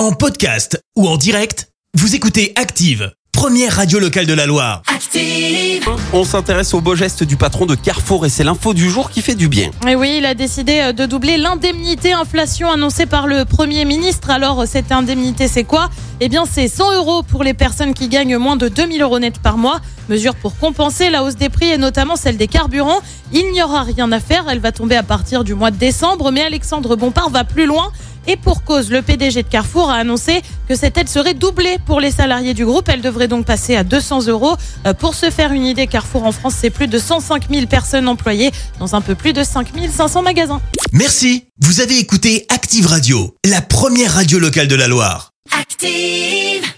En podcast ou en direct, vous écoutez Active, première radio locale de la Loire. Active. On s'intéresse au beau geste du patron de Carrefour et c'est l'info du jour qui fait du bien. Et oui, il a décidé euh, de doubler l'indemnité inflation annoncée par le Premier ministre. Alors, cette indemnité, c'est quoi? Eh bien, c'est 100 euros pour les personnes qui gagnent moins de 2000 euros net par mois. Mesure pour compenser la hausse des prix et notamment celle des carburants. Il n'y aura rien à faire. Elle va tomber à partir du mois de décembre. Mais Alexandre Bompard va plus loin. Et pour cause, le PDG de Carrefour a annoncé que cette aide serait doublée pour les salariés du groupe. Elle devrait donc passer à 200 euros. Euh, Pour se faire une idée, Carrefour en France, c'est plus de 105 000 personnes employées dans un peu plus de 5 500 magasins. Merci, vous avez écouté Active Radio, la première radio locale de la Loire. Active.